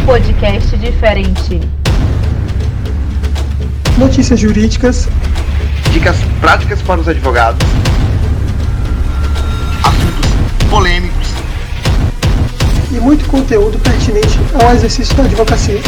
um podcast diferente. Notícias jurídicas, Dicas práticas para os advogados. Assuntos polêmicos. e muito conteúdo pertinente ao exercício da advocacia.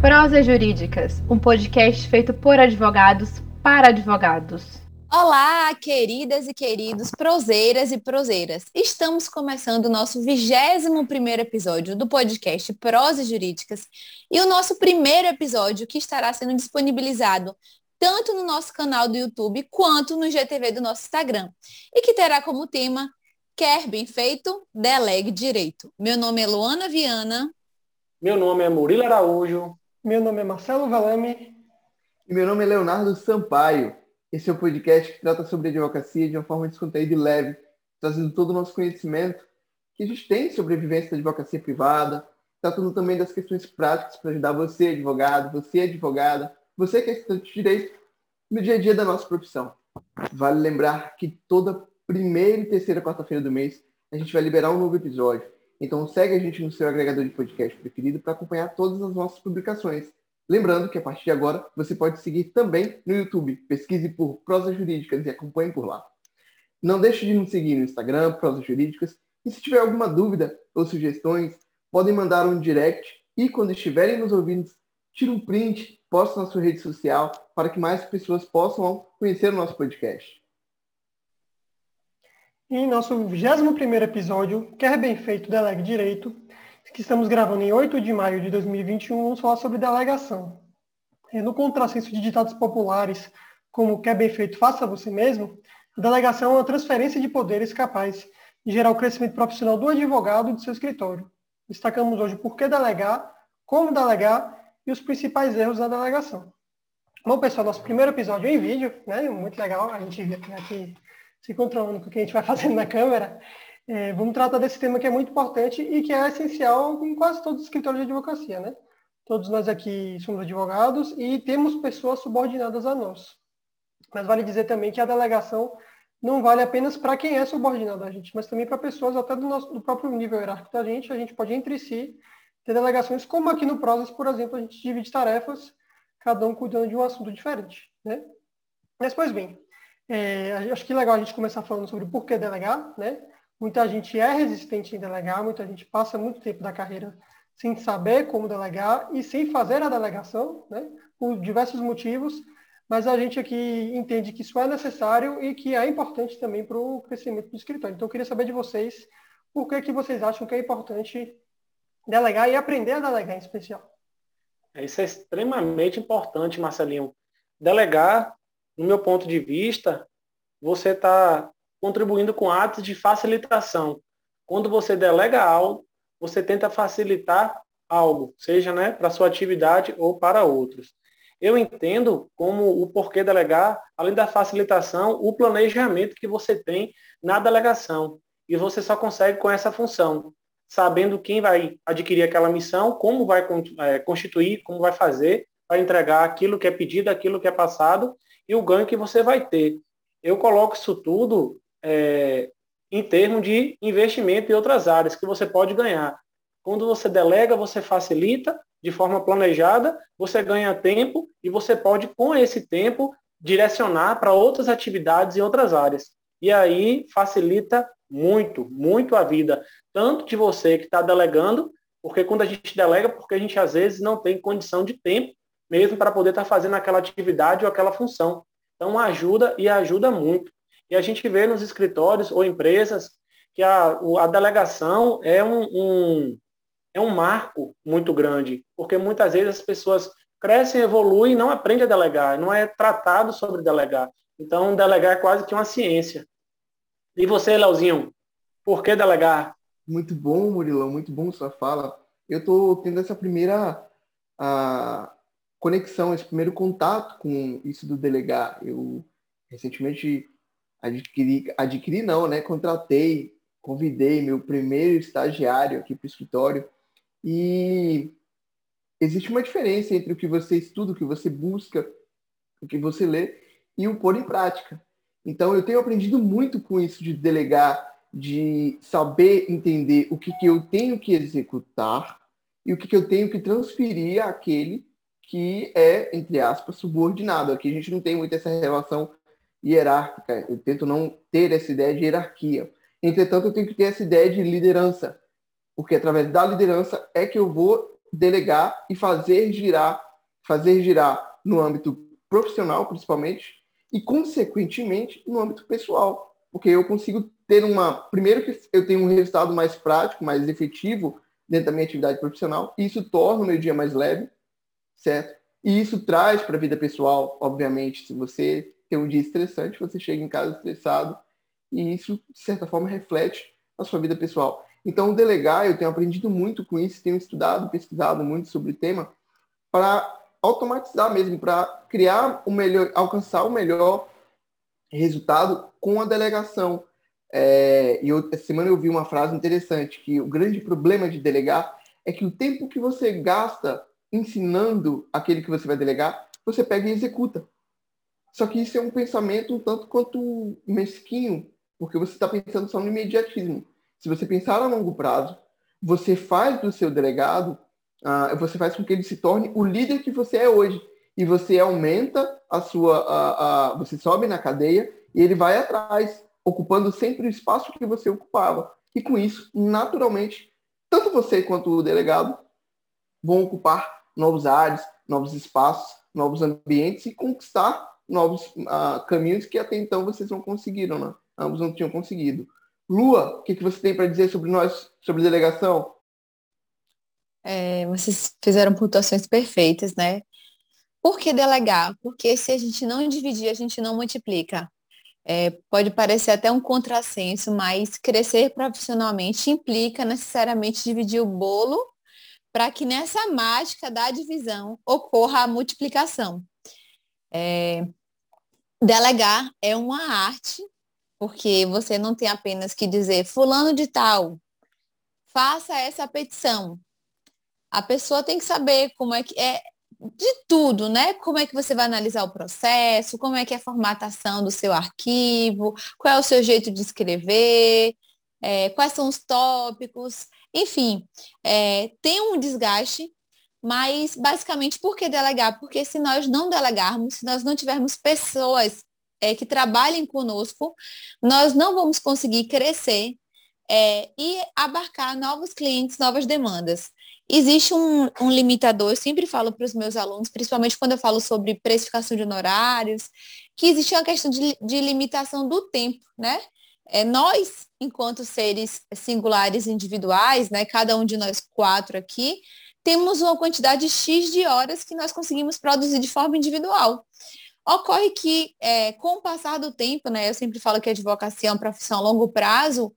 Prosas Jurídicas, um podcast feito por advogados para advogados. Olá, queridas e queridos proseiras e proseiras. Estamos começando o nosso 21º episódio do podcast Prosas Jurídicas e o nosso primeiro episódio que estará sendo disponibilizado tanto no nosso canal do YouTube quanto no GTV do nosso Instagram e que terá como tema Quer bem feito, delegue direito. Meu nome é Luana Viana. Meu nome é Murilo Araújo. Meu nome é Marcelo Valame. E meu nome é Leonardo Sampaio. Esse é o podcast que trata sobre advocacia de uma forma descontraída e leve, trazendo todo o nosso conhecimento que a gente tem sobre a vivência da advocacia privada, tratando também das questões práticas para ajudar você, advogado, você, advogada, você que é estudante de direito, no dia a dia da nossa profissão. Vale lembrar que toda primeira e terceira quarta-feira do mês a gente vai liberar um novo episódio. Então segue a gente no seu agregador de podcast preferido para acompanhar todas as nossas publicações. Lembrando que a partir de agora você pode seguir também no YouTube. Pesquise por Prosas Jurídicas e acompanhe por lá. Não deixe de nos seguir no Instagram, Prosas Jurídicas. E se tiver alguma dúvida ou sugestões, podem mandar um direct e quando estiverem nos ouvindo, tire um print, poste na sua rede social para que mais pessoas possam conhecer o nosso podcast. Em nosso 21º episódio, Quer Bem Feito, Delegue Direito, que estamos gravando em 8 de maio de 2021, vamos falar sobre delegação. É, No contrassenso de ditados populares, como Quer Bem Feito, Faça Você Mesmo, a delegação é uma transferência de poderes capaz de gerar o crescimento profissional do advogado e do seu escritório. Destacamos hoje por que delegar, como delegar e os principais erros da delegação. Bom, pessoal, nosso primeiro episódio é em vídeo, né? Muito legal a gente aqui se controlando com o que a gente vai fazendo na câmera. É, vamos tratar desse tema que é muito importante e que é essencial em quase todos os escritórios de advocacia, né? Todos nós aqui somos advogados e temos pessoas subordinadas a nós. Mas vale dizer também que a delegação não vale apenas para quem é subordinado a gente, mas também para pessoas até do, nosso, do próprio nível hierárquico da gente. A gente pode entre si ter delegações, como aqui no Prosas, por exemplo, a gente divide tarefas, cada um cuidando de um assunto diferente, né? Mas, pois bem, é, acho que é legal a gente começar falando sobre por que delegar, né? Muita gente é resistente em delegar, muita gente passa muito tempo da carreira sem saber como delegar e sem fazer a delegação, né? Por diversos motivos, mas a gente aqui entende que isso é necessário e que é importante também para o crescimento do escritório. Então, eu queria saber de vocês por que, que vocês acham que é importante delegar e aprender a delegar em especial. Isso é extremamente importante, Marcelinho. Delegar, no meu ponto de vista, você está contribuindo com atos de facilitação. Quando você delega algo, você tenta facilitar algo, seja né, para sua atividade ou para outros. Eu entendo como o porquê delegar, além da facilitação, o planejamento que você tem na delegação. E você só consegue com essa função, sabendo quem vai adquirir aquela missão, como vai é, constituir, como vai fazer, para entregar aquilo que é pedido, aquilo que é passado e o ganho que você vai ter. Eu coloco isso tudo é, em termos de investimento em outras áreas que você pode ganhar. Quando você delega, você facilita de forma planejada, você ganha tempo e você pode, com esse tempo, direcionar para outras atividades em outras áreas. E aí facilita muito, muito a vida, tanto de você que está delegando, porque quando a gente delega, porque a gente às vezes não tem condição de tempo mesmo para poder estar tá fazendo aquela atividade ou aquela função. Então ajuda e ajuda muito. E a gente vê nos escritórios ou empresas que a, a delegação é um, um, é um marco muito grande, porque muitas vezes as pessoas crescem, evoluem e não aprendem a delegar, não é tratado sobre delegar. Então, delegar é quase que uma ciência. E você, Leozinho, por que delegar? Muito bom, Murilão, muito bom sua fala. Eu estou tendo essa primeira conexão, esse primeiro contato com isso do delegar. Eu recentemente adquiri, adquiri não, né? Contratei, convidei meu primeiro estagiário aqui para o escritório e existe uma diferença entre o que você estuda, o que você busca, o que você lê e o pôr em prática. Então eu tenho aprendido muito com isso de delegar, de saber entender o que, que eu tenho que executar e o que, que eu tenho que transferir àquele que é, entre aspas, subordinado. Aqui a gente não tem muito essa relação hierárquica, eu tento não ter essa ideia de hierarquia. Entretanto, eu tenho que ter essa ideia de liderança, porque através da liderança é que eu vou delegar e fazer girar, fazer girar no âmbito profissional, principalmente, e, consequentemente, no âmbito pessoal. Porque eu consigo ter uma. Primeiro, que eu tenho um resultado mais prático, mais efetivo dentro da minha atividade profissional, e isso torna o meu dia mais leve, certo? E isso traz para a vida pessoal, obviamente, se você tem um dia estressante, você chega em casa estressado, e isso, de certa forma, reflete na sua vida pessoal. Então, delegar, eu tenho aprendido muito com isso, tenho estudado, pesquisado muito sobre o tema, para automatizar mesmo, para criar o melhor, alcançar o melhor resultado com a delegação. É, e essa semana eu vi uma frase interessante, que o grande problema de delegar é que o tempo que você gasta ensinando aquele que você vai delegar, você pega e executa. Só que isso é um pensamento um tanto quanto mesquinho, porque você está pensando só no imediatismo. Se você pensar a longo prazo, você faz do seu delegado uh, você faz com que ele se torne o líder que você é hoje. E você aumenta a sua. você sobe na cadeia e ele vai atrás, ocupando sempre o espaço que você ocupava. E com isso, naturalmente, tanto você quanto o delegado vão ocupar novos áreas, novos espaços, novos ambientes e conquistar novos uh, caminhos que até então vocês não conseguiram, né? Ambos não tinham conseguido. Lua, o que, que você tem para dizer sobre nós, sobre delegação? É, vocês fizeram pontuações perfeitas, né? Por que delegar? Porque se a gente não dividir, a gente não multiplica. É, pode parecer até um contrassenso, mas crescer profissionalmente implica necessariamente dividir o bolo para que nessa mágica da divisão ocorra a multiplicação. É, delegar é uma arte, porque você não tem apenas que dizer fulano de tal, faça essa petição. A pessoa tem que saber como é que é de tudo, né? Como é que você vai analisar o processo, como é que é a formatação do seu arquivo, qual é o seu jeito de escrever, é, quais são os tópicos, enfim, é, tem um desgaste, mas basicamente por que delegar? Porque se nós não delegarmos, se nós não tivermos pessoas é, que trabalhem conosco, nós não vamos conseguir crescer é, e abarcar novos clientes, novas demandas. Existe um, um limitador, eu sempre falo para os meus alunos, principalmente quando eu falo sobre precificação de honorários, que existe uma questão de, de limitação do tempo, né? É, nós, enquanto seres singulares individuais, né, cada um de nós quatro aqui, temos uma quantidade X de horas que nós conseguimos produzir de forma individual. Ocorre que, é, com o passar do tempo, né, eu sempre falo que a advocacia é uma profissão a longo prazo,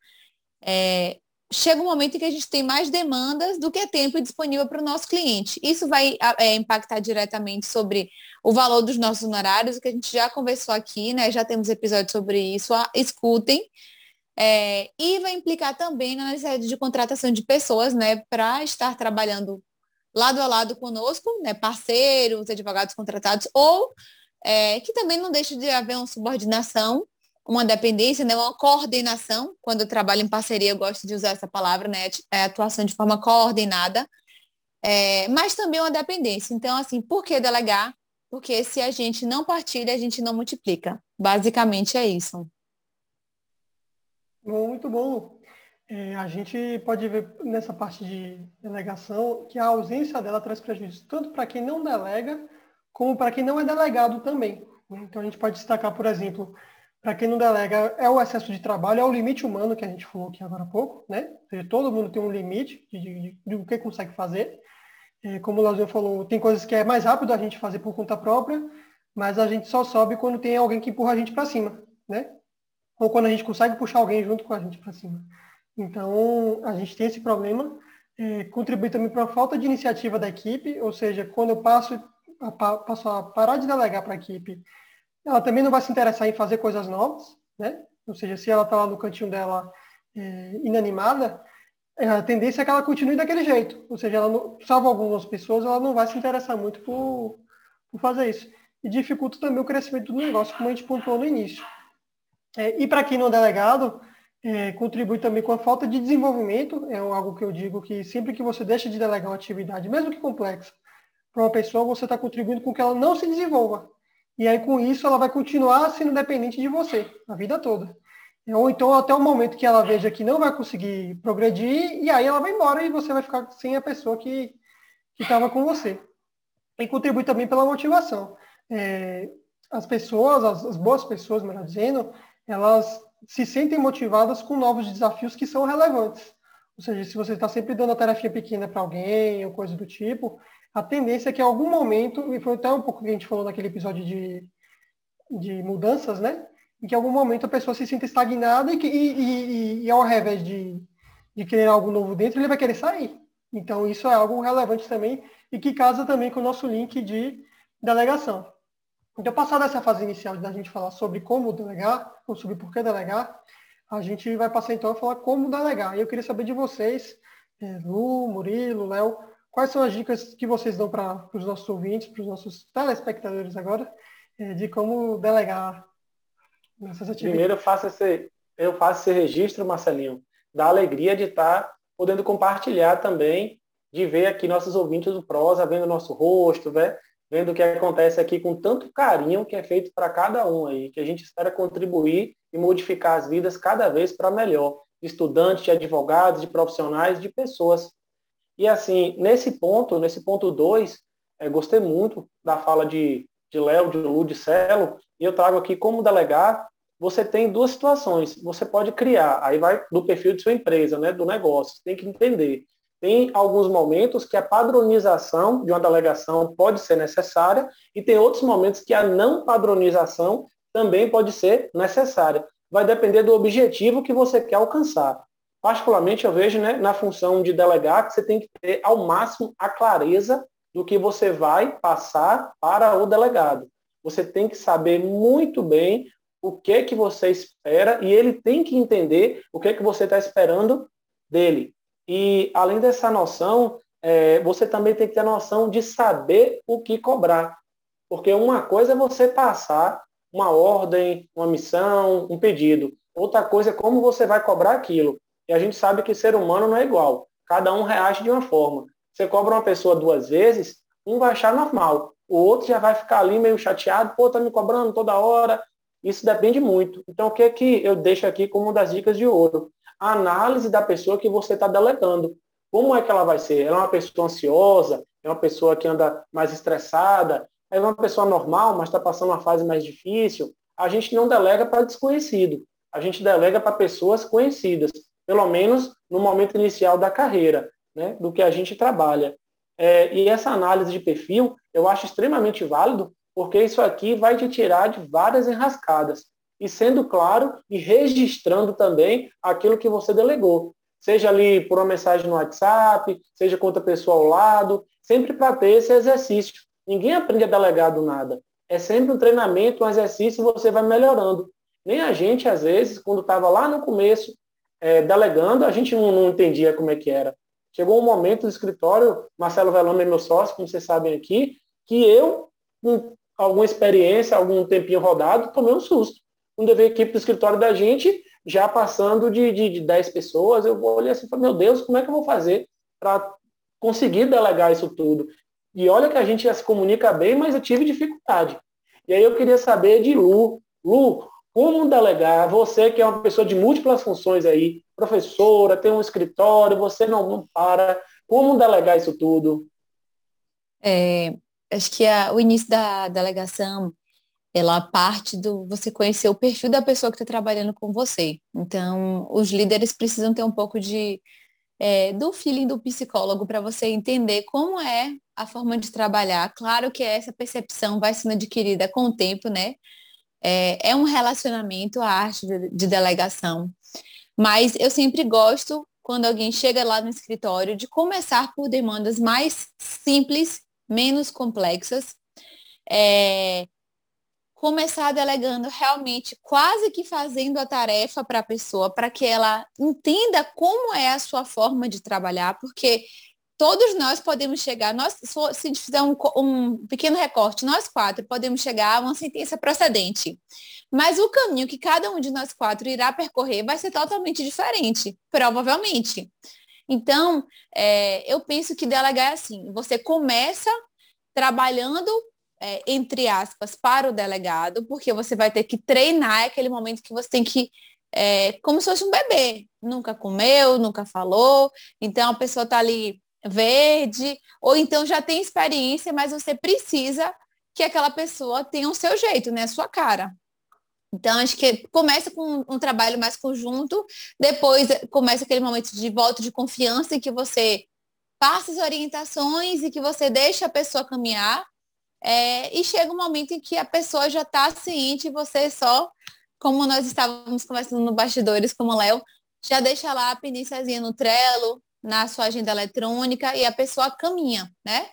é, chega um momento em que a gente tem mais demandas do que tempo disponível para o nosso cliente. Isso vai é, impactar diretamente sobre o valor dos nossos honorários, o que a gente já conversou aqui, né? Já temos episódios sobre isso, escutem. É, e vai implicar também na necessidade de contratação de pessoas, né, para estar trabalhando lado a lado conosco, né, parceiros, advogados contratados, ou é, que também não deixe de haver uma subordinação uma dependência, né, uma coordenação, quando eu trabalho em parceria, eu gosto de usar essa palavra, né, é atuação de forma coordenada, é, mas também uma dependência. Então, assim, por que delegar? Porque se a gente não partilha, a gente não multiplica. Basicamente é isso. Muito bom. É, a gente pode ver nessa parte de delegação que a ausência dela traz prejuízos tanto para quem não delega, como para quem não é delegado também. Né? Então a gente pode destacar, por exemplo, para quem não delega, é o excesso de trabalho, é o limite humano que a gente falou aqui agora há pouco, né? todo mundo tem um limite de, de, de o que consegue fazer. É, como o Lazinho falou, tem coisas que é mais rápido a gente fazer por conta própria, mas a gente só sobe quando tem alguém que empurra a gente para cima, né? Ou quando a gente consegue puxar alguém junto com a gente para cima. Então, a gente tem esse problema. É, contribui também para a falta de iniciativa da equipe, ou seja, quando eu passo a, passo a parar de delegar para a equipe ela também não vai se interessar em fazer coisas novas, né? Ou seja, se ela está lá no cantinho dela é, inanimada, a tendência é que ela continue daquele jeito. Ou seja, ela não, salvo algumas pessoas, ela não vai se interessar muito por, por fazer isso. E dificulta também o crescimento do negócio, como a gente pontuou no início. É, e para quem não é delegado, é, contribui também com a falta de desenvolvimento, é algo que eu digo que sempre que você deixa de delegar uma atividade, mesmo que complexa, para uma pessoa, você está contribuindo com que ela não se desenvolva. E aí, com isso, ela vai continuar sendo dependente de você, a vida toda. Ou então, até o momento que ela veja que não vai conseguir progredir, e aí ela vai embora e você vai ficar sem a pessoa que estava com você. E contribui também pela motivação. É, as pessoas, as, as boas pessoas, melhor dizendo, elas se sentem motivadas com novos desafios que são relevantes. Ou seja, se você está sempre dando a tarefa pequena para alguém ou coisa do tipo, a tendência é que em algum momento, e foi até um pouco que a gente falou naquele episódio de, de mudanças, né? Em que em algum momento a pessoa se sinta estagnada e, e, e, e ao invés de, de querer algo novo dentro, ele vai querer sair. Então isso é algo relevante também e que casa também com o nosso link de delegação. Então, passada essa fase inicial da gente falar sobre como delegar, ou sobre por que delegar, a gente vai passar então a falar como delegar. E eu queria saber de vocês, é, Lu, Murilo, Léo, quais são as dicas que vocês dão para os nossos ouvintes, para os nossos telespectadores agora, é, de como delegar nessas atividades? Primeiro, eu faço esse, eu faço esse registro, Marcelinho, da alegria de estar podendo compartilhar também, de ver aqui nossos ouvintes do Prosa, vendo nosso rosto, né? Vendo o que acontece aqui com tanto carinho que é feito para cada um aí, que a gente espera contribuir e modificar as vidas cada vez para melhor, de estudantes, de advogados, de profissionais, de pessoas. E assim, nesse ponto, nesse ponto 2, é, gostei muito da fala de, de Léo, de Lu, de Celo, e eu trago aqui como delegar, você tem duas situações. Você pode criar, aí vai do perfil de sua empresa, né, do negócio, tem que entender tem alguns momentos que a padronização de uma delegação pode ser necessária e tem outros momentos que a não padronização também pode ser necessária. Vai depender do objetivo que você quer alcançar. Particularmente, eu vejo né, na função de delegar que você tem que ter ao máximo a clareza do que você vai passar para o delegado. Você tem que saber muito bem o que que você espera e ele tem que entender o que que você está esperando dele. E além dessa noção, é, você também tem que ter a noção de saber o que cobrar. Porque uma coisa é você passar uma ordem, uma missão, um pedido. Outra coisa é como você vai cobrar aquilo. E a gente sabe que ser humano não é igual. Cada um reage de uma forma. Você cobra uma pessoa duas vezes, um vai achar normal. O outro já vai ficar ali meio chateado, pô, tá me cobrando toda hora. Isso depende muito. Então, o que é que eu deixo aqui como uma das dicas de ouro? A análise da pessoa que você está delegando. Como é que ela vai ser? Ela é uma pessoa ansiosa? É uma pessoa que anda mais estressada? É uma pessoa normal, mas está passando uma fase mais difícil? A gente não delega para desconhecido. A gente delega para pessoas conhecidas, pelo menos no momento inicial da carreira, né, do que a gente trabalha. É, e essa análise de perfil eu acho extremamente válido, porque isso aqui vai te tirar de várias enrascadas e sendo claro e registrando também aquilo que você delegou. Seja ali por uma mensagem no WhatsApp, seja com outra pessoa ao lado, sempre para ter esse exercício. Ninguém aprende a delegar do nada. É sempre um treinamento, um exercício, você vai melhorando. Nem a gente, às vezes, quando estava lá no começo, é, delegando, a gente não, não, entendia como é que era. Chegou um momento no escritório, Marcelo Velame é meu sócio, como vocês sabem aqui, que eu, com alguma experiência, algum tempinho rodado, tomei um susto quando eu vi a equipe do escritório da gente já passando de, de, de 10 pessoas, eu olhei assim e falei, meu Deus, como é que eu vou fazer para conseguir delegar isso tudo? E olha que a gente já se comunica bem, mas eu tive dificuldade. E aí eu queria saber de Lu, Lu, como delegar, você que é uma pessoa de múltiplas funções aí, professora, tem um escritório, você não, não para, como delegar isso tudo? É, acho que a, o início da delegação ela parte do você conhecer o perfil da pessoa que está trabalhando com você. Então, os líderes precisam ter um pouco de é, do feeling do psicólogo para você entender como é a forma de trabalhar. Claro que essa percepção vai sendo adquirida com o tempo, né? É, é um relacionamento, a arte de, de delegação. Mas eu sempre gosto, quando alguém chega lá no escritório, de começar por demandas mais simples, menos complexas. É, começar delegando realmente, quase que fazendo a tarefa para a pessoa, para que ela entenda como é a sua forma de trabalhar, porque todos nós podemos chegar, nós, se fizer um, um pequeno recorte, nós quatro podemos chegar a uma sentença procedente. Mas o caminho que cada um de nós quatro irá percorrer vai ser totalmente diferente, provavelmente. Então, é, eu penso que delegar é assim, você começa trabalhando, é, entre aspas, para o delegado, porque você vai ter que treinar aquele momento que você tem que é, como se fosse um bebê. Nunca comeu, nunca falou. Então a pessoa está ali verde, ou então já tem experiência, mas você precisa que aquela pessoa tenha o seu jeito, né? A sua cara. Então, acho que começa com um trabalho mais conjunto, depois começa aquele momento de volta de confiança em que você passa as orientações e que você deixa a pessoa caminhar. É, e chega um momento em que a pessoa já está ciente e você só, como nós estávamos conversando no bastidores com o Léo, já deixa lá a peníciazinha no Trello, na sua agenda eletrônica e a pessoa caminha, né?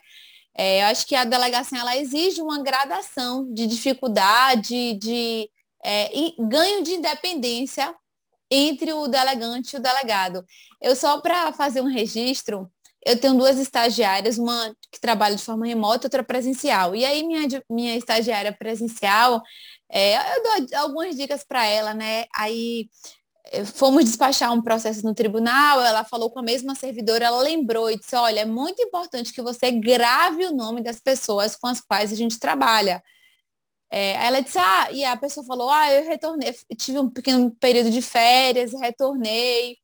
É, eu acho que a delegação ela exige uma gradação de dificuldade, de é, ganho de independência entre o delegante e o delegado. Eu só para fazer um registro, eu tenho duas estagiárias, uma que trabalha de forma remota, outra presencial. E aí minha, minha estagiária presencial, é, eu dou algumas dicas para ela, né? Aí eh, fomos despachar um processo no tribunal, ela falou com a mesma servidora, ela lembrou e disse, olha, é muito importante que você grave o nome das pessoas com as quais a gente trabalha. É, ela disse, ah, e a pessoa falou, ah, eu retornei, tive um pequeno período de férias, retornei.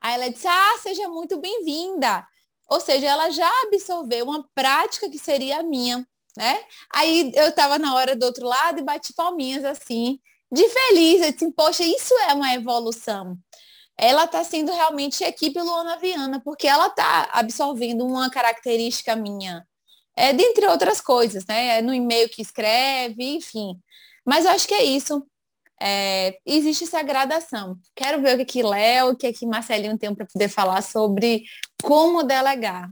Aí ela disse, ah, seja muito bem-vinda. Ou seja, ela já absorveu uma prática que seria a minha, né? Aí eu estava na hora do outro lado e bati palminhas assim, de feliz, eu disse, poxa, isso é uma evolução. Ela está sendo realmente equipe Luana Viana, porque ela está absorvendo uma característica minha, é, dentre outras coisas, né? É no e-mail que escreve, enfim. Mas eu acho que é isso. É, existe essa gradação. Quero ver o que, que Léo, o que, que Marcelinho tem para poder falar sobre como delegar.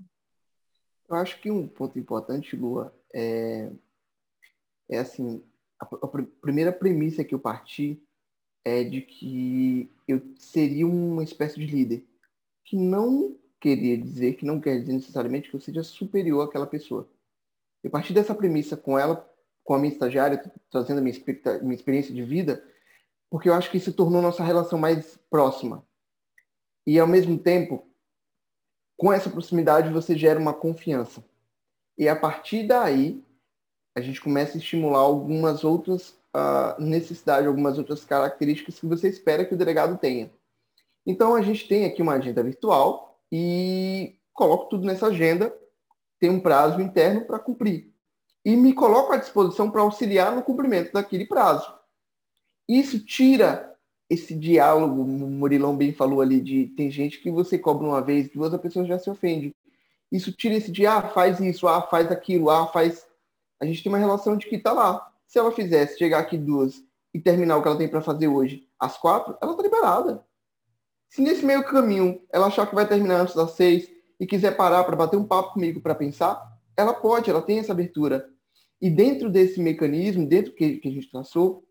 Eu acho que um ponto importante, Lua, é, é assim, a, a primeira premissa que eu parti é de que eu seria uma espécie de líder, que não queria dizer, que não quer dizer necessariamente que eu seja superior àquela pessoa. Eu parti dessa premissa com ela, com a minha estagiária, trazendo a minha, minha experiência de vida, porque eu acho que isso tornou nossa relação mais próxima. E, ao mesmo tempo, com essa proximidade, você gera uma confiança. E, a partir daí, a gente começa a estimular algumas outras uh, necessidades, algumas outras características que você espera que o delegado tenha. Então, a gente tem aqui uma agenda virtual e coloco tudo nessa agenda, tem um prazo interno para cumprir. E me coloco à disposição para auxiliar no cumprimento daquele prazo. Isso tira esse diálogo, o Murilão bem falou ali, de tem gente que você cobra uma vez, duas, a pessoa já se ofende. Isso tira esse de, ah, faz isso, ah, faz aquilo, ah, faz a gente tem uma relação de que tá lá. Se ela fizesse chegar aqui duas e terminar o que ela tem para fazer hoje às quatro, ela tá liberada. Se nesse meio caminho ela achar que vai terminar antes das seis e quiser parar para bater um papo comigo para pensar, ela pode, ela tem essa abertura. E dentro desse mecanismo, dentro que, que a gente traçou,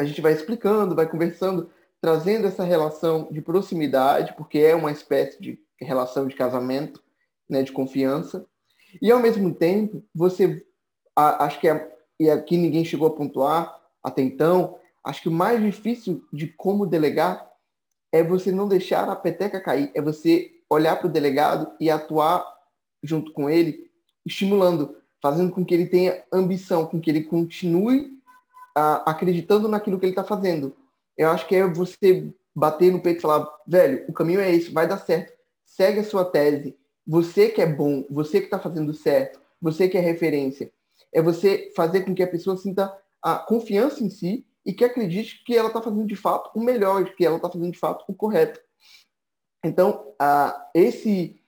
a gente vai explicando, vai conversando, trazendo essa relação de proximidade, porque é uma espécie de relação de casamento, né, de confiança. E ao mesmo tempo, você a, acho que é, e aqui ninguém chegou a pontuar até então, acho que o mais difícil de como delegar é você não deixar a peteca cair, é você olhar para o delegado e atuar junto com ele, estimulando, fazendo com que ele tenha ambição, com que ele continue acreditando naquilo que ele está fazendo. Eu acho que é você bater no peito e falar, velho, o caminho é esse, vai dar certo, segue a sua tese, você que é bom, você que está fazendo certo, você que é referência é você fazer com que a pessoa sinta a confiança em si e que acredite que ela está fazendo de fato o melhor, que ela está fazendo de fato o correto. Então, a, esse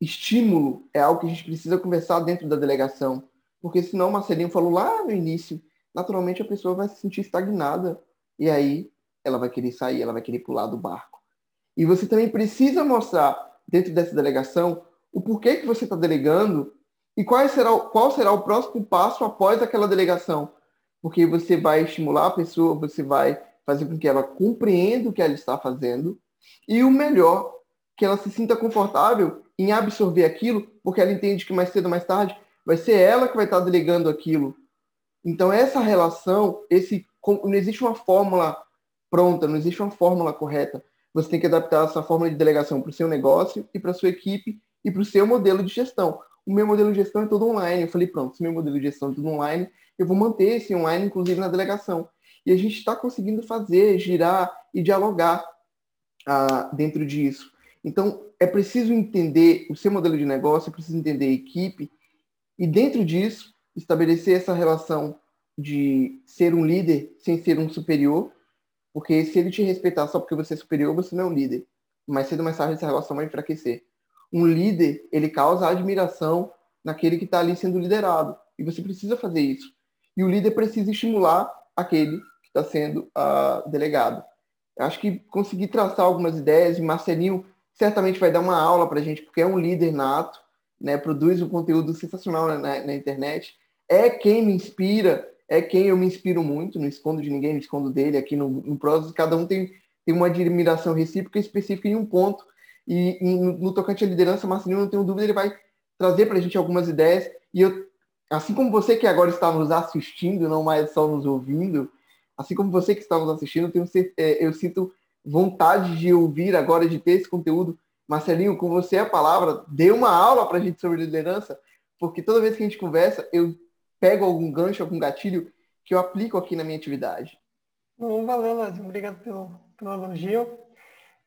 estímulo é algo que a gente precisa conversar dentro da delegação, porque senão o Marcelinho falou lá no início, naturalmente a pessoa vai se sentir estagnada e aí ela vai querer sair, ela vai querer pular do barco. E você também precisa mostrar dentro dessa delegação o porquê que você está delegando e qual será, qual será o próximo passo após aquela delegação? Porque você vai estimular a pessoa, você vai fazer com que ela compreenda o que ela está fazendo e o melhor, que ela se sinta confortável em absorver aquilo, porque ela entende que mais cedo ou mais tarde vai ser ela que vai estar delegando aquilo. Então, essa relação, esse não existe uma fórmula pronta, não existe uma fórmula correta. Você tem que adaptar essa fórmula de delegação para o seu negócio e para a sua equipe e para o seu modelo de gestão. O meu modelo de gestão é todo online. Eu falei, pronto, se meu modelo de gestão é tudo online, eu vou manter esse online, inclusive na delegação. E a gente está conseguindo fazer, girar e dialogar ah, dentro disso. Então, é preciso entender o seu modelo de negócio, é preciso entender a equipe e, dentro disso, estabelecer essa relação de ser um líder sem ser um superior, porque se ele te respeitar só porque você é superior, você não é um líder. Mais cedo ou mais tarde essa relação vai enfraquecer. Um líder, ele causa admiração naquele que está ali sendo liderado. E você precisa fazer isso. E o líder precisa estimular aquele que está sendo uh, delegado. Eu acho que conseguir traçar algumas ideias, e Marcelinho certamente vai dar uma aula para a gente, porque é um líder nato, né, produz um conteúdo sensacional na, na, internet, é quem me inspira, é quem eu me inspiro muito, não escondo de ninguém, não escondo dele, aqui no, no Prozis, cada um tem, tem uma admiração recíproca específica em um ponto, e, e no, no, tocante à liderança, Marcelinho, não tenho dúvida, ele vai trazer para a gente algumas ideias, e eu, assim como você que agora está nos assistindo, não mais só nos ouvindo, assim como você que está nos assistindo, eu, tenho, é, eu sinto vontade de ouvir agora, de ter esse conteúdo. Marcelinho, com você a palavra, dê uma aula para a gente sobre liderança, porque toda vez que a gente conversa, eu pego algum gancho, algum gatilho que eu aplico aqui na minha atividade. Bom, valeu, Lázaro. Obrigado pelo, pelo elogio.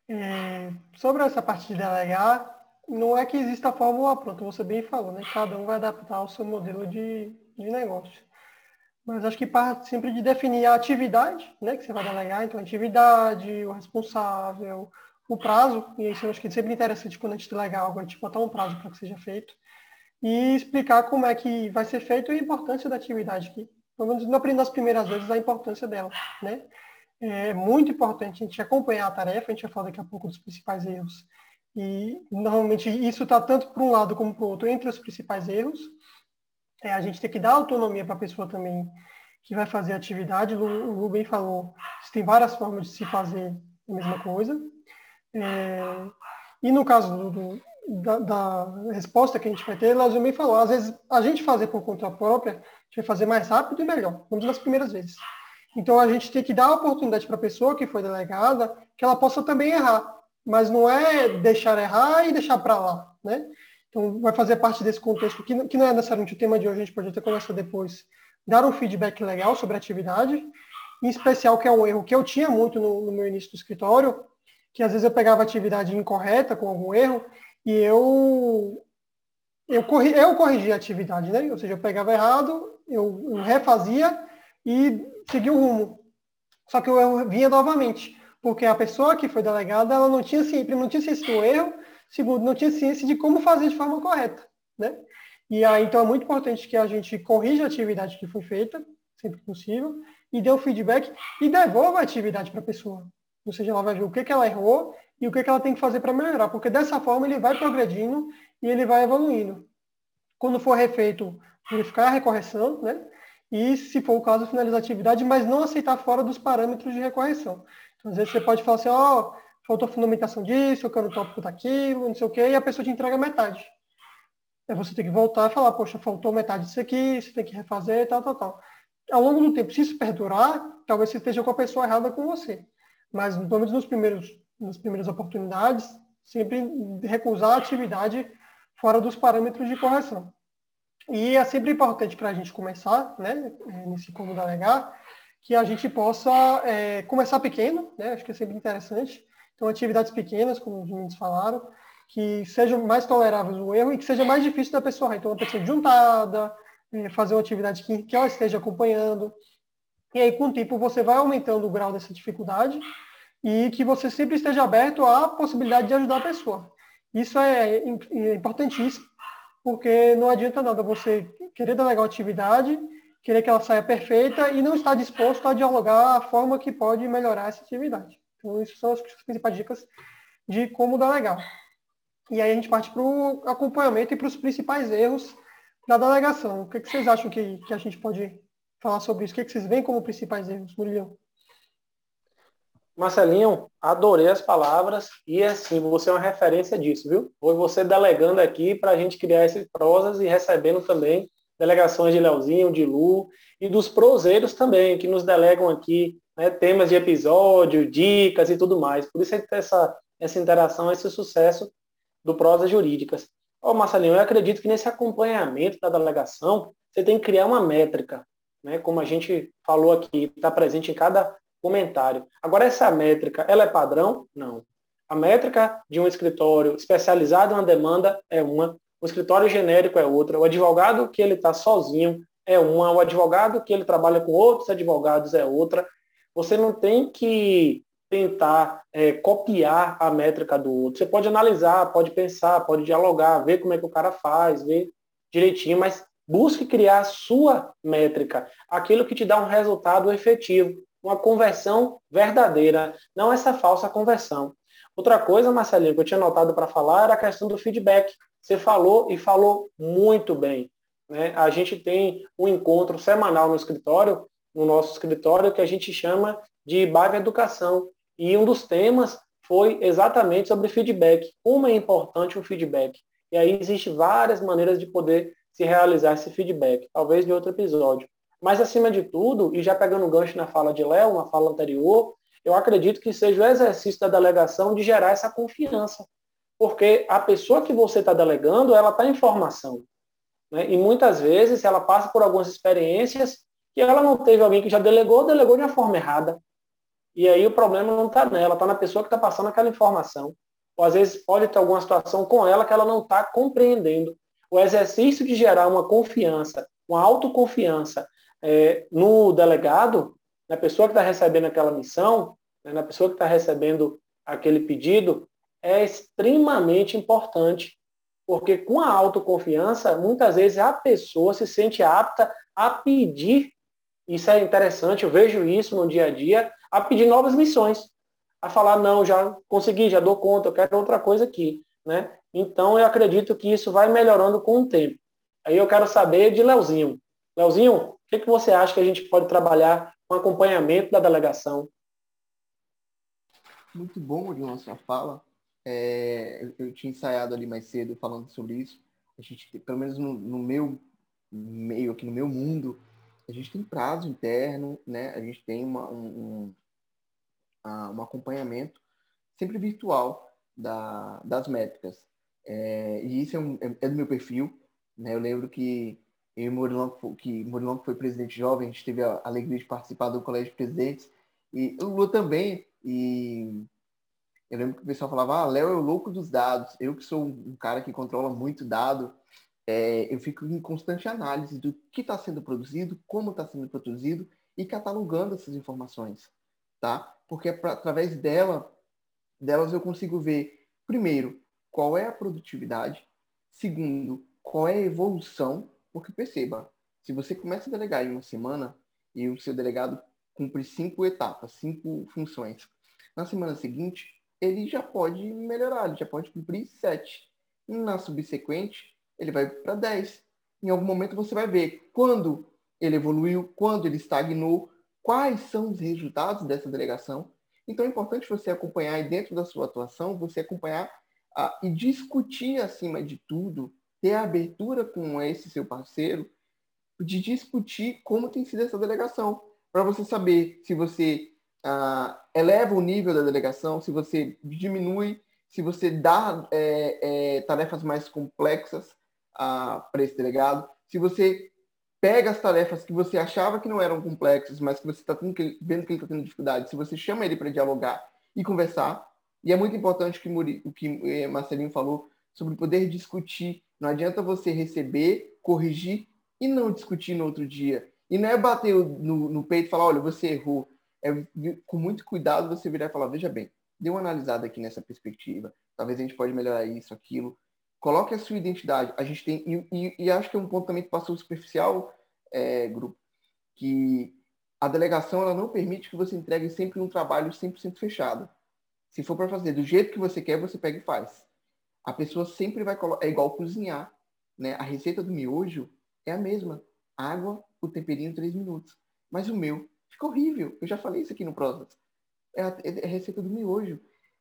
É, sobre essa parte de delegar, não é que exista a fórmula pronta, você bem falou, né? Cada um vai adaptar o seu modelo de, de negócio. Mas acho que parte sempre de definir a atividade, né, que você vai delegar, então a atividade, o responsável, o prazo, e isso eu acho que é sempre interessante quando a gente delegar algo, a gente botar um prazo para que seja feito, e explicar como é que vai ser feito e a importância da atividade, que pelo menos nas primeiras vezes a importância dela, né? É muito importante a gente acompanhar a tarefa, a gente vai falar daqui a pouco dos principais erros, e normalmente isso está tanto para um lado como para o outro entre os principais erros, é, a gente tem que dar autonomia para a pessoa também que vai fazer a atividade. O Rubem falou, tem várias formas de se fazer a mesma coisa. É, e no caso do, do, da, da, resposta que a gente vai ter, ela também falou, às vezes a gente fazer por conta própria, a gente vai fazer mais rápido e melhor, vamos nas primeiras vezes. Então a gente tem que dar a oportunidade para a pessoa que foi delegada que ela possa também errar, mas não é deixar errar e deixar para lá, né? Então, vai fazer parte desse contexto, que, que não é necessariamente o tema de hoje, a gente pode até conversar depois, dar um feedback legal sobre a atividade, em especial que é um erro que eu tinha muito no, no meu início do escritório, que às vezes eu pegava atividade incorreta com algum erro e eu eu, corri, eu corrigia a atividade, né? Ou seja, eu pegava errado, eu, eu refazia e seguia o rumo. Só que eu vinha novamente, porque a pessoa que foi delegada, ela não tinha sempre, não tinha ciência do erro, Segundo, não tinha ciência de como fazer de forma correta, né? E aí, então, é muito importante que a gente corrija a atividade que foi feita, sempre possível, e dê o feedback e devolva a atividade para a pessoa. Ou seja, ela vai ver o que, que ela errou e o que, que ela tem que fazer para melhorar, porque dessa forma ele vai progredindo e ele vai evoluindo. Quando for refeito, verificar a recorreção, né? E, se for o caso, finalizar a atividade, mas não aceitar fora dos parâmetros de recorreção. Então, às vezes você pode falar assim, ó, oh, faltou fundamentação disso, eu quero o tópico daquilo, não sei o quê, e a pessoa te entrega metade. Aí você tem que voltar e falar, poxa, faltou metade disso aqui, você tem que refazer, tal, tal, tal. Ao longo do tempo, se isso perdurar, talvez você esteja com a pessoa errada com você. Mas, pelo menos nos primeiros, nas primeiras oportunidades, sempre recusar a atividade fora dos parâmetros de correção. E é sempre importante para a gente começar, né, nesse como delegar, que a gente possa é, começar pequeno, né, acho que é sempre interessante, então, atividades pequenas, como os meninos falaram, que sejam mais toleráveis o erro e que seja mais difícil da pessoa. Então, a pessoa juntada, é, fazer uma atividade que, que ela esteja acompanhando. E aí, com o tempo, você vai aumentando o grau dessa dificuldade e que você sempre esteja aberto à possibilidade de ajudar a pessoa. Isso é, importantíssimo, porque não adianta nada você querer delegar uma atividade, querer que ela saia perfeita e não estar disposto a dialogar a forma que pode melhorar essa atividade. Então, isso são as principais dicas de como dar legal. E aí a gente parte para o acompanhamento e para os principais erros da delegação. O que, que vocês acham que, que, a gente pode falar sobre isso? O que, que vocês veem como principais erros, Murilo? Marcelinho, adorei as palavras e assim, você é uma referência disso, viu? Foi você delegando aqui para a gente criar esses prosas e recebendo também delegações de Leozinho, de Lu e dos proseiros também, que nos delegam aqui né, temas de episódio, dicas e tudo mais. Por isso é essa, essa interação, esse sucesso do Prosas Jurídicas. Ó, Marcelinho, eu acredito que nesse acompanhamento da delegação, você tem que criar uma métrica, né? Como a gente falou aqui, está presente em cada comentário. Agora, essa métrica, ela é padrão? Não. A métrica de um escritório especializado em uma demanda é uma, o escritório genérico é outra, o advogado que ele está sozinho é uma, o advogado que ele trabalha com outros advogados é outra. Você não tem que tentar é, copiar a métrica do outro. Você pode analisar, pode pensar, pode dialogar, ver como é que o cara faz, ver direitinho, mas busque criar a sua métrica, aquilo que te dá um resultado efetivo, uma conversão verdadeira, não essa falsa conversão. Outra coisa, Marcelinho, que eu tinha notado para falar era a questão do feedback. Você falou e falou muito bem. Né? A gente tem um encontro semanal no escritório, no nosso escritório, que a gente chama de Bave Educação. E um dos temas foi exatamente sobre feedback. Como é importante o feedback. E aí existe várias maneiras de poder se realizar esse feedback, talvez de outro episódio. Mas acima de tudo, e já pegando gancho na fala de Léo, uma fala anterior, eu acredito que seja o exercício da delegação de gerar essa confiança. Porque a pessoa que você está delegando, ela está em formação. Né? E muitas vezes ela passa por algumas experiências que ela não teve alguém que já delegou, delegou de uma forma errada. E aí o problema não está nela, está na pessoa que está passando aquela informação. Ou às vezes pode ter alguma situação com ela que ela não está compreendendo. O exercício de gerar uma confiança, uma autoconfiança é, no delegado, na pessoa que está recebendo aquela missão, né, na pessoa que está recebendo aquele pedido, é extremamente importante. Porque com a autoconfiança, muitas vezes a pessoa se sente apta a pedir, isso é interessante, eu vejo isso no dia a dia, a pedir novas missões. A falar, não, já consegui, já dou conta, eu quero outra coisa aqui. Né? Então, eu acredito que isso vai melhorando com o tempo. Aí eu quero saber de Leozinho. Leozinho, o que, que você acha que a gente pode trabalhar com acompanhamento da delegação? Muito bom, Odilon, sua fala. É, eu, tinha ensaiado ali mais cedo falando sobre isso. A gente, pelo menos no, no meu meio, aqui no meu mundo, a gente tem prazo interno, né? A gente tem uma, um, um, um acompanhamento sempre virtual da, das métricas. É, e isso é, um, é, é, do meu perfil. Né? Eu lembro que e Murilão, que Murilão, que foi presidente jovem, a gente teve a alegria de participar do Colégio de Presidentes. E o Lula também. E eu lembro que o pessoal falava, ah, Léo é o louco dos dados. Eu que sou um cara que controla muito dado, é, eu fico em constante análise do que está sendo produzido, como está sendo produzido e catalogando essas informações, tá? Porque é pra, através dela, delas eu consigo ver, primeiro, qual é a produtividade, segundo, qual é a evolução, porque perceba, se você começa a delegar em uma semana e o seu delegado cumpre cinco etapas, cinco funções, na semana seguinte ele já pode melhorar, ele já pode cumprir sete. Na subsequente, ele vai para 10. Em algum momento você vai ver quando ele evoluiu, quando ele estagnou, quais são os resultados dessa delegação. Então é importante você acompanhar e dentro da sua atuação, você acompanhar ah, e discutir acima de tudo, ter a abertura com esse seu parceiro de discutir como tem sido essa delegação, para você saber se você ah, eleva o nível da delegação, se você diminui, se você dá é, é, tarefas mais complexas para esse delegado, se você pega as tarefas que você achava que não eram complexas, mas que você está vendo que ele está tendo dificuldade, se você chama ele para dialogar e conversar, e é muito importante que o que eh, Marcelinho falou sobre poder discutir. Não adianta você receber, corrigir e não discutir no outro dia. E não é bater no, no peito e falar, olha, você errou. É com muito cuidado você virar e falar, veja bem, dê uma analisada aqui nessa perspectiva. Talvez a gente pode melhorar isso, aquilo coloque a sua identidade. A gente tem, e, e, e acho que é um ponto também que passou superficial, é, grupo, que a delegação ela não permite que você entregue sempre um trabalho 100% fechado. Se for para fazer do jeito que você quer, você pega e faz. A pessoa sempre vai colocar. É igual cozinhar. Né? A receita do miojo é a mesma. Água, o temperinho, três minutos. Mas o meu fica horrível. Eu já falei isso aqui no Prosas. é a, é a receita do miojo.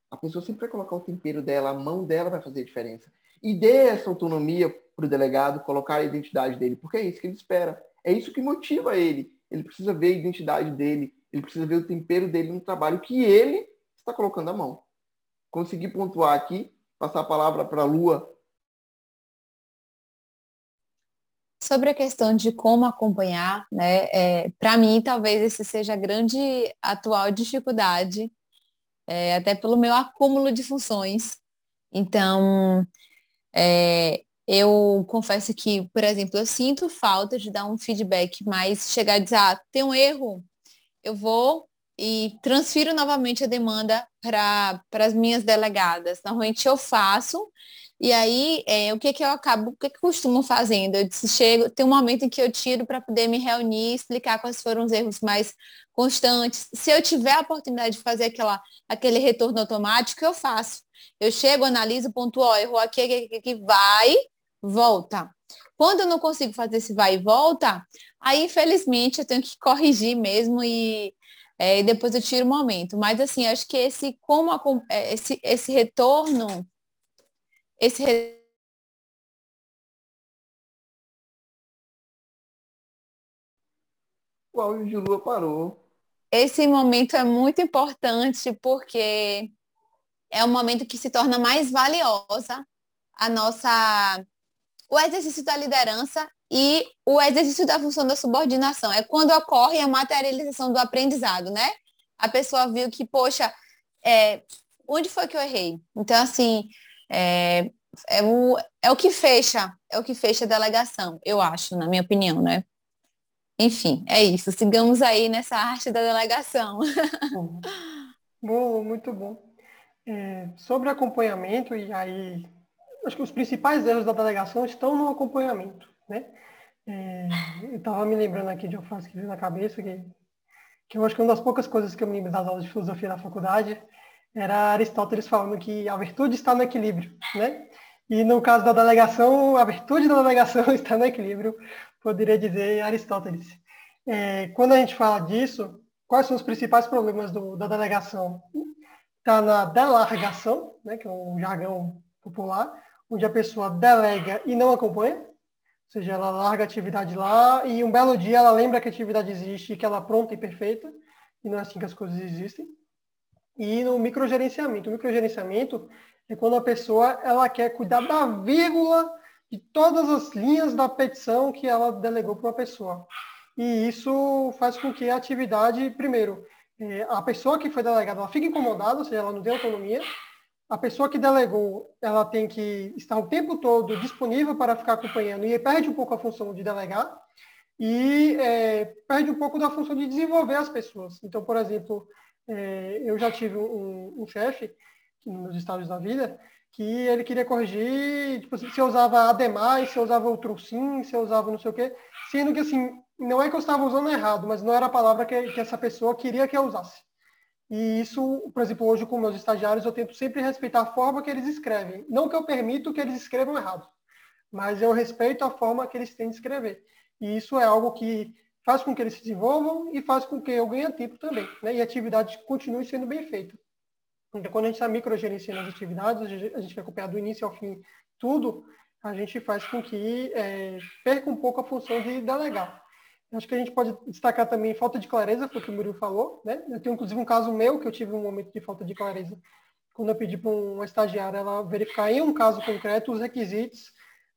A pessoa sempre vai colocar o tempero dela, a mão dela vai fazer a diferença. E dê essa autonomia para o delegado colocar a identidade dele, porque é isso que ele espera. É isso que motiva ele. Ele precisa ver a identidade dele, ele precisa ver o tempero dele no trabalho que ele está colocando a mão. Consegui pontuar aqui, passar a palavra para a Lua. Sobre a questão de como acompanhar, né, é, para mim talvez esse seja a grande atual dificuldade, é, até pelo meu acúmulo de funções. Então, é, eu confesso que, por exemplo, eu sinto falta de dar um feedback mais, chegar e dizer, ah, tem um erro, eu vou e transfiro novamente a demanda para as minhas delegadas. Normalmente eu faço, e aí é, o que, que eu acabo, o que, que eu costumo fazendo? Eu chego, tem um momento em que eu tiro para poder me reunir, explicar quais foram os erros mais constantes. Se eu tiver a oportunidade de fazer aquela, aquele retorno automático, eu faço. Eu chego, analiso, pontuo, ó, errou aqui, aqui, aqui, vai, volta. Quando eu não consigo fazer esse vai e volta, aí infelizmente eu tenho que corrigir mesmo e é, depois eu tiro o momento. Mas assim, acho que esse como a, é, esse, esse retorno, esse. O áudio de Lua parou. Esse momento é muito importante porque é um momento que se torna mais valiosa a nossa o exercício da liderança e o exercício da função da subordinação. É quando ocorre a materialização do aprendizado, né? A pessoa viu que, poxa, é, onde foi que eu errei? Então, assim, é, é, o, é o que fecha, é o que fecha a delegação, eu acho, na minha opinião, né? Enfim, é isso. Sigamos aí nessa arte da delegação. Bom, muito bom. É, sobre acompanhamento, e aí acho que os principais erros da delegação estão no acompanhamento. Né? É, eu estava me lembrando aqui de uma frase que veio na cabeça, que, que eu acho que uma das poucas coisas que eu me lembro das aulas de filosofia na faculdade era Aristóteles falando que a virtude está no equilíbrio. Né? E no caso da delegação, a virtude da delegação está no equilíbrio, poderia dizer Aristóteles. É, quando a gente fala disso, quais são os principais problemas do, da delegação? Está na delargação, né, que é um jargão popular, onde a pessoa delega e não acompanha, ou seja, ela larga a atividade lá e um belo dia ela lembra que a atividade existe e que ela é pronta e perfeita, e não é assim que as coisas existem. E no microgerenciamento. O microgerenciamento é quando a pessoa ela quer cuidar da vírgula de todas as linhas da petição que ela delegou para uma pessoa. E isso faz com que a atividade, primeiro, é, a pessoa que foi delegada, ela fica incomodada, ou seja, ela não tem autonomia, a pessoa que delegou, ela tem que estar o tempo todo disponível para ficar acompanhando e perde um pouco a função de delegar e é, perde um pouco da função de desenvolver as pessoas. Então, por exemplo, é, eu já tive um, um chefe nos estágios da vida que ele queria corrigir, tipo, se eu usava ademais, se eu usava o trucim, se eu usava não sei o quê, sendo que assim, não é que eu estava usando errado, mas não era a palavra que, que essa pessoa queria que eu usasse. E isso, por exemplo, hoje com meus estagiários, eu tento sempre respeitar a forma que eles escrevem. Não que eu permito que eles escrevam errado, mas eu respeito a forma que eles têm de escrever. E isso é algo que faz com que eles se desenvolvam e faz com que eu ganhe tempo também. Né? E a atividade continue sendo bem feita. Então, quando a gente está microgerenciando as atividades, a gente vai acompanhar do início ao fim tudo, a gente faz com que é, perca um pouco a função de delegar. Acho que a gente pode destacar também falta de clareza, foi o que o Murilo falou. Né? Eu tenho, inclusive, um caso meu que eu tive um momento de falta de clareza. Quando eu pedi para uma estagiária ela verificar em um caso concreto os requisitos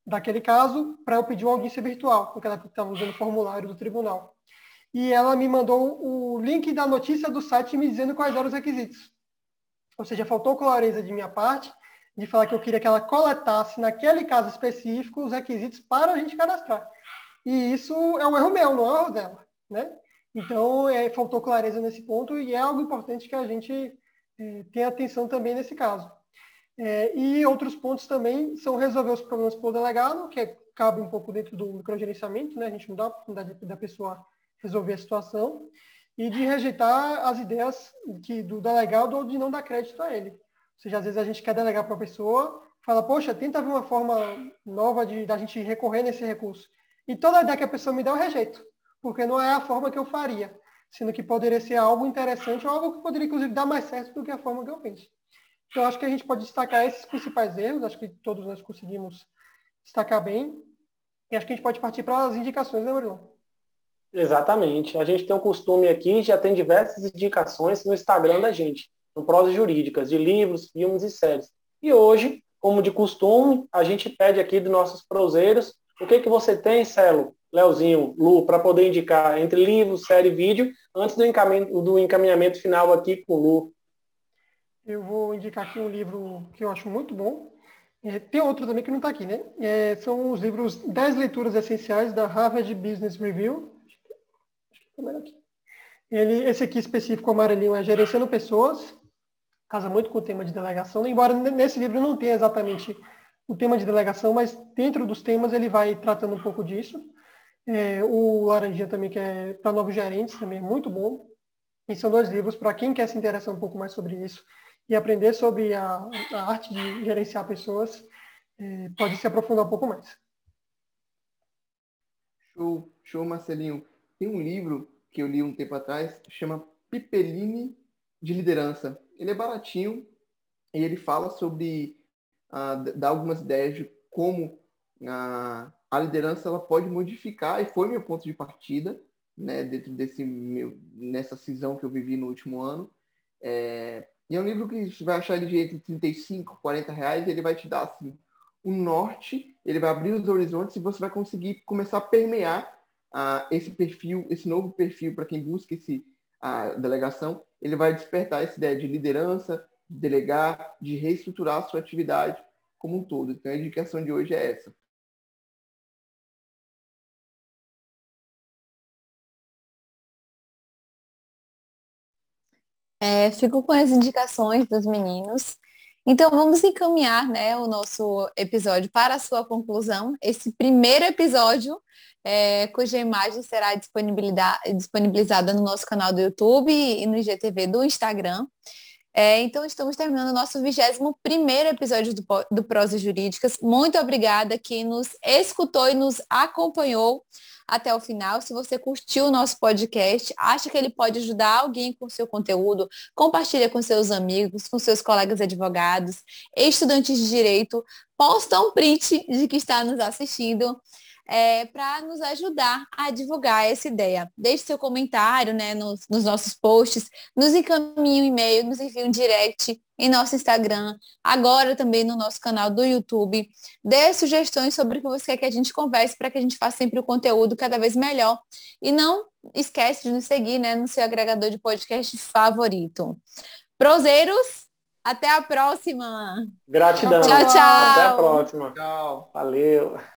daquele caso para eu pedir uma audiência virtual, porque ela estava usando o formulário do tribunal. E ela me mandou o link da notícia do site me dizendo quais eram os requisitos. Ou seja, faltou clareza de minha parte de falar que eu queria que ela coletasse, naquele caso específico, os requisitos para a gente cadastrar. E isso é um erro meu, não é um erro dela. Né? Então, é, faltou clareza nesse ponto e é algo importante que a gente é, tenha atenção também nesse caso. É, e outros pontos também são resolver os problemas por delegado, que é, cabe um pouco dentro do microgerenciamento, né? a gente não dá a oportunidade da pessoa resolver a situação, e de rejeitar as ideias que, do delegado ou de não dar crédito a ele. Ou seja, às vezes a gente quer delegar para a pessoa, fala, poxa, tenta ver uma forma nova de da gente recorrer nesse recurso. E toda ideia que a pessoa me dá, eu rejeito, porque não é a forma que eu faria. sendo que poderia ser algo interessante ou algo que poderia, inclusive, dar mais certo do que a forma que eu penso. Então, acho que a gente pode destacar esses principais erros, acho que todos nós conseguimos destacar bem, e acho que a gente pode partir para as indicações, né, Murilo? Exatamente. A gente tem um costume aqui, já tem diversas indicações no Instagram da gente, no Prosas Jurídicas, de livros, filmes e séries. E hoje, como de costume, a gente pede aqui dos nossos proseiros, o que, que você tem, Celo, Leozinho, Lu, para poder indicar entre livro, série vídeo, antes do encaminhamento, do encaminhamento final aqui com o Lu. Eu vou indicar aqui um livro que eu acho muito bom. É, tem outro também que não está aqui, né? É, são os livros 10 leituras essenciais da Harvard Business Review. Acho que aqui. Ele, esse aqui específico amarelinho é Gerenciando Pessoas. Casa muito com o tema de delegação, embora nesse livro não tenha exatamente o tema de delegação, mas dentro dos temas ele vai tratando um pouco disso. É, o Laranjinha também, que é para novos gerentes, também é muito bom. E são dois livros para quem quer se interessar um pouco mais sobre isso e aprender sobre a, a arte de gerenciar pessoas, é, pode se aprofundar um pouco mais. Show, show, Marcelinho. Tem um livro que eu li um tempo atrás, chama Pipeline de Liderança. Ele é baratinho e ele fala sobre, dá algumas ideias de como a liderança ela pode modificar, e foi meu ponto de partida, né, dentro desse meu, nessa cisão que eu vivi no último ano. É, e é um livro que você vai achar ele de entre 35 40 reais, ele vai te dar assim, um norte, ele vai abrir os horizontes e você vai conseguir começar a permear esse perfil, esse novo perfil para quem busca esse a delegação, ele vai despertar essa ideia de liderança, de delegar, de reestruturar a sua atividade como um todo. Então a indicação de hoje é essa. É, fico com as indicações dos meninos. Então vamos encaminhar né, o nosso episódio para a sua conclusão. Esse primeiro episódio, é, cuja imagem será disponibilizada no nosso canal do YouTube e no IGTV do Instagram. É, então estamos terminando o nosso 21 primeiro episódio do, do Prosas Jurídicas. Muito obrigada que nos escutou e nos acompanhou até o final. Se você curtiu o nosso podcast, acha que ele pode ajudar alguém com seu conteúdo, compartilha com seus amigos, com seus colegas advogados, estudantes de direito, posta um print de que está nos assistindo é, para nos ajudar a divulgar essa ideia. Deixe seu comentário né, nos, nos nossos posts, nos encaminhe um e-mail, nos envie um direct em nosso Instagram, agora também no nosso canal do YouTube. Dê sugestões sobre o que você quer que a gente converse para que a gente faça sempre o conteúdo cada vez melhor. E não esquece de nos seguir né, no seu agregador de podcast favorito. Proseiros, até a próxima. Gratidão. Tchau, tchau. Até a próxima. Tchau. Valeu.